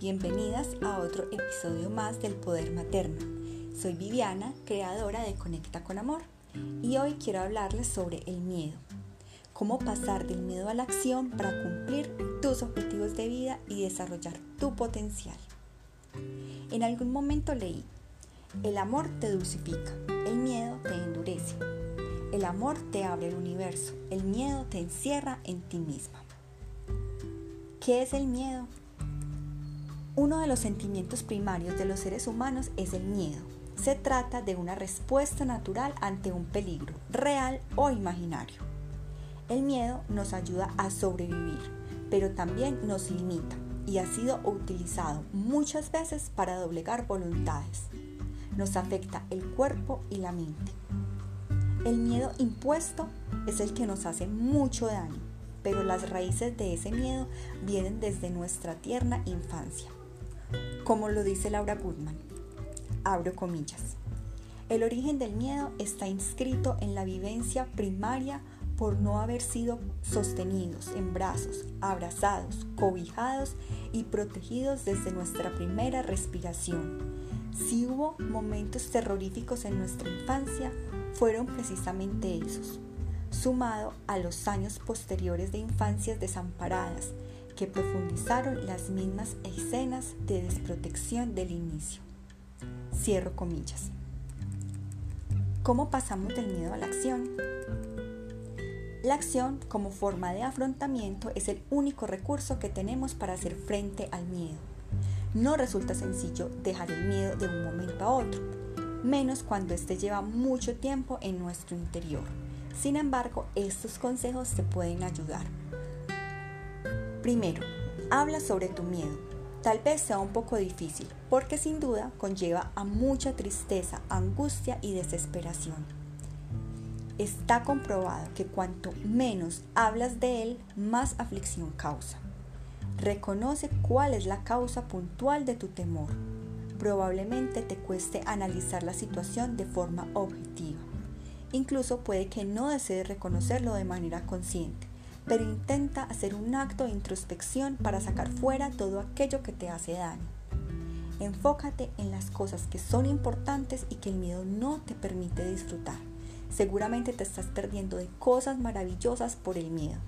bienvenidas a otro episodio más del Poder Materno. Soy Viviana, creadora de Conecta con Amor, y hoy quiero hablarles sobre el miedo. Cómo pasar del miedo a la acción para cumplir tus objetivos de vida y desarrollar tu potencial. En algún momento leí, el amor te dulcifica, el miedo te endurece. El amor te abre el universo, el miedo te encierra en ti misma. ¿Qué es el miedo? Uno de los sentimientos primarios de los seres humanos es el miedo. Se trata de una respuesta natural ante un peligro, real o imaginario. El miedo nos ayuda a sobrevivir, pero también nos limita y ha sido utilizado muchas veces para doblegar voluntades. Nos afecta el cuerpo y la mente. El miedo impuesto es el que nos hace mucho daño, pero las raíces de ese miedo vienen desde nuestra tierna infancia como lo dice Laura Goodman. Abro comillas. El origen del miedo está inscrito en la vivencia primaria por no haber sido sostenidos en brazos, abrazados, cobijados y protegidos desde nuestra primera respiración. Si hubo momentos terroríficos en nuestra infancia, fueron precisamente esos, sumado a los años posteriores de infancias desamparadas, que profundizaron las mismas escenas de desprotección del inicio. Cierro comillas. ¿Cómo pasamos del miedo a la acción? La acción como forma de afrontamiento es el único recurso que tenemos para hacer frente al miedo. No resulta sencillo dejar el miedo de un momento a otro, menos cuando éste lleva mucho tiempo en nuestro interior. Sin embargo, estos consejos te pueden ayudar. Primero, habla sobre tu miedo. Tal vez sea un poco difícil, porque sin duda conlleva a mucha tristeza, angustia y desesperación. Está comprobado que cuanto menos hablas de él, más aflicción causa. Reconoce cuál es la causa puntual de tu temor. Probablemente te cueste analizar la situación de forma objetiva. Incluso puede que no desees reconocerlo de manera consciente pero intenta hacer un acto de introspección para sacar fuera todo aquello que te hace daño. Enfócate en las cosas que son importantes y que el miedo no te permite disfrutar. Seguramente te estás perdiendo de cosas maravillosas por el miedo.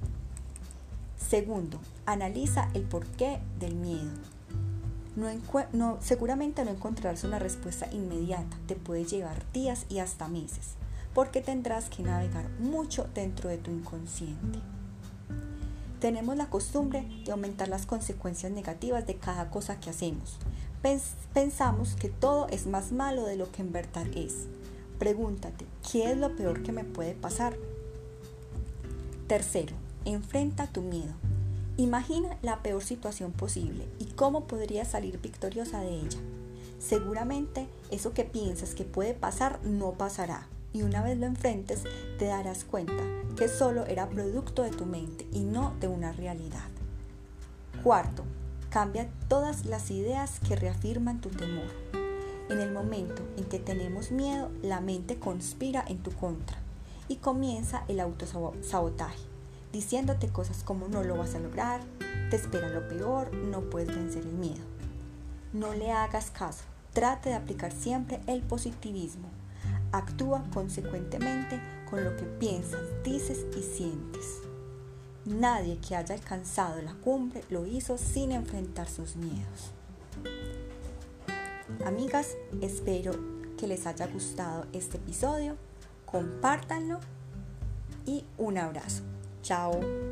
Segundo, analiza el porqué del miedo. No, seguramente no encontrarás una respuesta inmediata, te puede llevar días y hasta meses, porque tendrás que navegar mucho dentro de tu inconsciente. Tenemos la costumbre de aumentar las consecuencias negativas de cada cosa que hacemos. Pensamos que todo es más malo de lo que en verdad es. Pregúntate, ¿qué es lo peor que me puede pasar? Tercero, enfrenta tu miedo. Imagina la peor situación posible y cómo podrías salir victoriosa de ella. Seguramente eso que piensas que puede pasar no pasará y una vez lo enfrentes te darás cuenta que solo era producto de tu mente y no de una realidad. Cuarto, cambia todas las ideas que reafirman tu temor. En el momento en que tenemos miedo, la mente conspira en tu contra y comienza el autosabotaje, diciéndote cosas como no lo vas a lograr, te espera lo peor, no puedes vencer el miedo. No le hagas caso, trate de aplicar siempre el positivismo Actúa consecuentemente con lo que piensas, dices y sientes. Nadie que haya alcanzado la cumbre lo hizo sin enfrentar sus miedos. Amigas, espero que les haya gustado este episodio. Compártanlo y un abrazo. Chao.